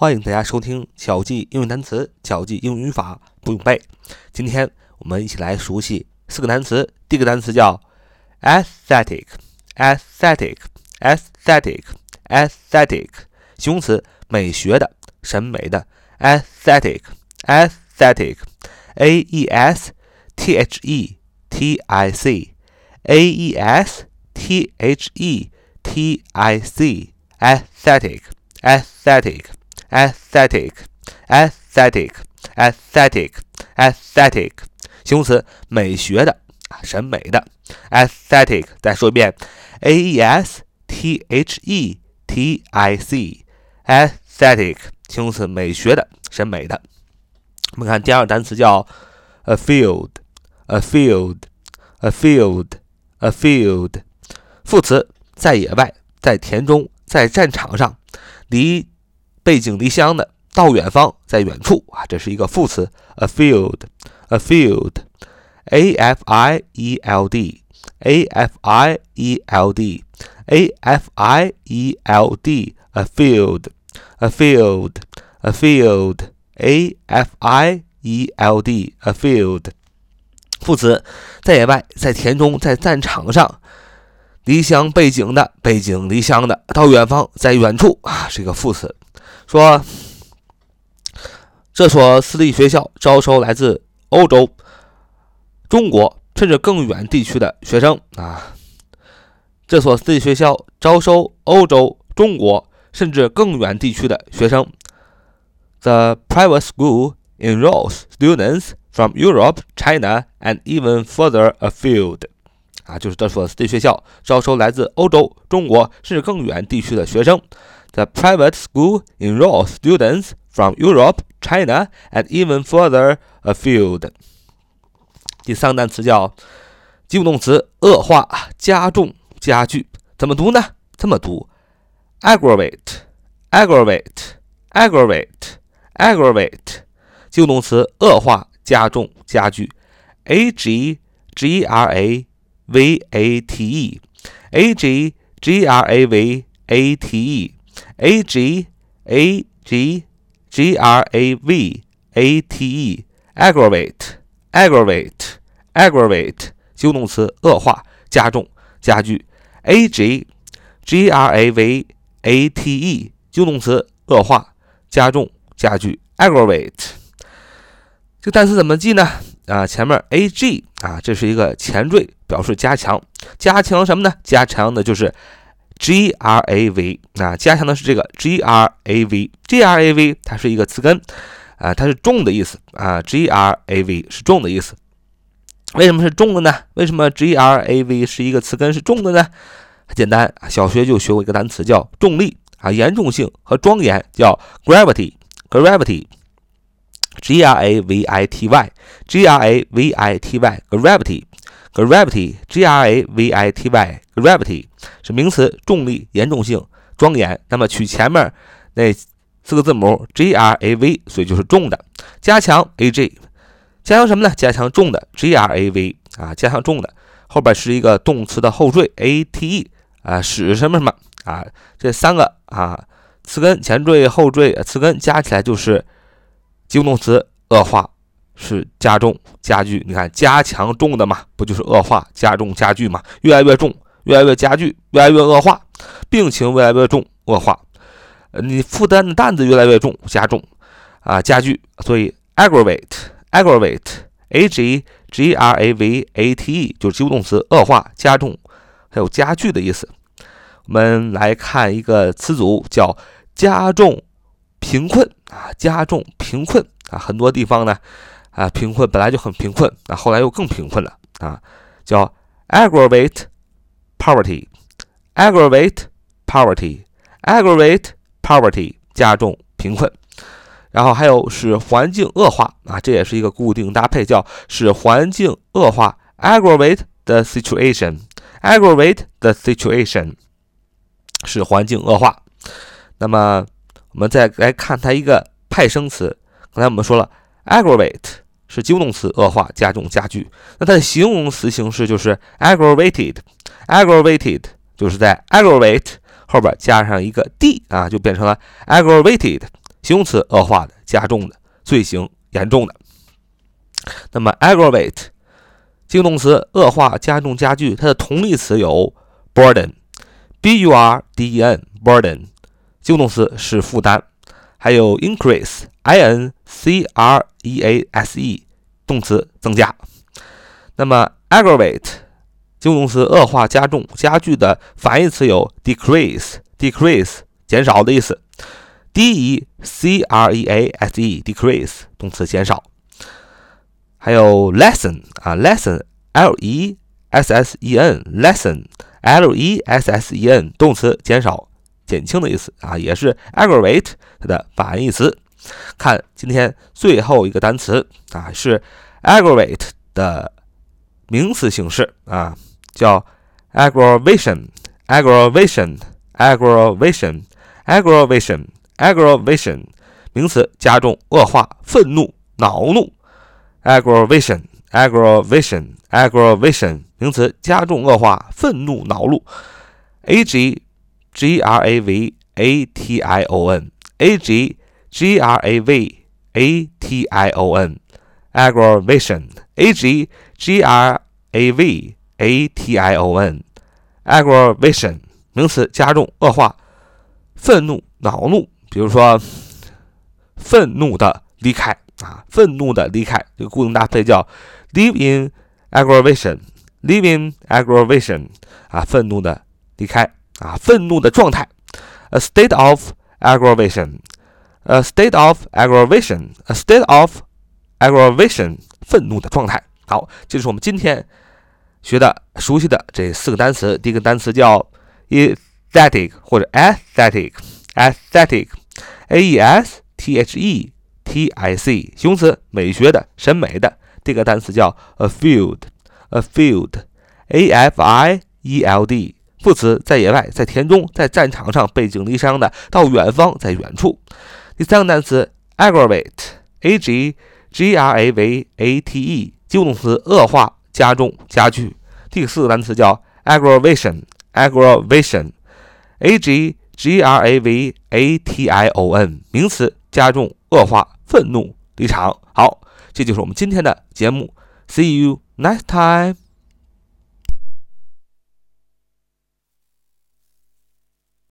欢迎大家收听巧记英语单词，巧记英语语法不用背。今天我们一起来熟悉四个单词。第一个单词叫 “aesthetic”，aesthetic，aesthetic，aesthetic，形容词，美学的、审美的。aesthetic，aesthetic，a e s t h e t i c，a e s t h e t i c，aesthetic，aesthetic。Aesthetic, aesthetic, aesthetic, aesthetic，形容词，美学的啊，审美的。aesthetic，再说一遍，a e s t h e t i c，aesthetic，形容词，美学的，审美的。我们看第二个单词叫 a field，a field，a field，a field，副词，在野外，在田中，在战场上，离。背井离乡的，到远方，在远处啊，这是一个副词，a field，a field，a f i e l d，a f i e l d，a f i e l d，a field，a field，a field，a f i e l d，a field，副词，在野外，在田中，在战场上，离乡背井的，背井离乡的，到远方，在远处啊，是一个副词。说，这所私立学校招收来自欧洲、中国甚至更远地区的学生啊。这所私立学校招收欧洲、中国甚至更远地区的学生。The private school enrolls students from Europe, China, and even further afield. 啊，就是这所私立学校招收来自欧洲、中国甚至更远地区的学生。The private school enrolls students from Europe, China, and even further afield. 第三个单词叫及物动词，恶化、加重、加剧。怎么读呢？这么读：aggravate, aggravate, aggravate, aggravate。及物动词，恶化、加重、加剧。a g g r a v a t e, a g g r a v a t e。 A g a g g r a v a t e aggravate aggravate aggravate 及物动词恶化、加重、加剧。a g g r a v a t e 及物动词恶化、加重、加剧。aggravate 这个单词怎么记呢？啊，前面 a g 啊，这是一个前缀，表示加强。加强什么呢？加强的就是。G R A V 啊，加强的是这个 G R A V，G R A V 它是一个词根啊，它是重的意思啊，G R A V 是重的意思。为什么是重的呢？为什么 G R A V 是一个词根是重的呢？很简单，小学就学过一个单词叫重力啊，严重性和庄严叫 gravity，gravity，G R A V I T Y，G R A V I T Y，gravity。Gravity, Gravity, G-R-A-V-I-T-Y, Gravity 是名词，重力、严重性、庄严。那么取前面那四个字母 G-R-A-V，所以就是重的。加强 A-G，加强什么呢？加强重的 G-R-A-V 啊，加强重的。后边是一个动词的后缀 A-T-E 啊，使什么什么啊？这三个啊，词根、前缀、后缀、词根加起来就是及物动词，恶化。是加重、加剧，你看加强重的嘛，不就是恶化、加重、加剧嘛？越来越重，越来越加剧，越来越恶化，病情越来越重、恶化，你负担的担子越来越重、加重，啊，加剧。所以 aggravate，aggravate，a g g r a v a t e 就是及物动词，恶化、加重，还有加剧的意思。我们来看一个词组，叫加重贫困啊，加重贫困啊，很多地方呢。啊，贫困本来就很贫困，啊，后来又更贫困了啊，叫 aggravate poverty，aggravate poverty，aggravate poverty 加重贫困，然后还有使环境恶化啊，这也是一个固定搭配，叫使环境恶化 aggravate the situation，aggravate the situation 使环境恶化。那么我们再来看它一个派生词，刚才我们说了 aggravate。是及物动词，恶化、加重、加剧。那它的形容词形式就是 aggravated，aggravated 就是在 aggravate 后边加上一个 d 啊，就变成了 aggravated。形容词，恶化的、加重的、罪行严重的。那么 aggravate，形容动词，恶化、加重、加剧，它的同义词有 burden，b u r d e n，burden，及物动词是负担。还有 increase increase 动词增加。那么 aggravate，形容动词恶化、加重、加剧的反义词有 decrease，decrease，减少的意思。d e c r e a s e，decrease，动词减少。还有 lesson 啊，lessen，l e s s e n，lessen，l e s s e n，动词减少。减轻的意思啊，也是 aggravate 它的反义词。看今天最后一个单词啊，是 aggravate 的名词形式啊，叫 aggravation，aggravation，aggravation，aggravation，aggravation 名词加重、恶化、愤怒、恼怒。aggravation，aggravation，aggravation，名词加重、恶化、愤怒、恼怒。a g G R A V A T I O N A G G R A V A T I O N aggravation A G G R A V A T I O N aggravation 名词加重恶化愤怒恼怒，比如说愤怒的离开啊，愤怒的离开这个固定搭配叫 live in aggravation live in aggravation 啊，愤怒的离开。啊，愤怒的状态，a state of a state of aggravation，a state of aggravation，愤怒的状态。好，这就是我们今天学的、熟悉的这四个单词。第一个单词叫 aesthetic 或者 aesthetic，aesthetic，a e s t h e t i c，形容词，美学的、审美的。第二个单词叫 a field，a field，a f i e l d。副词在野外，在田中，在战场上背井离乡的到远方，在远处。第三个单词 aggravate，a g g r a v a t e，及物动词恶化、加重、加剧。第四个单词叫 aggravation，aggravation，a g g r a v a t i o n，名词加重、恶化、愤怒、离场。好，这就是我们今天的节目。See you next time.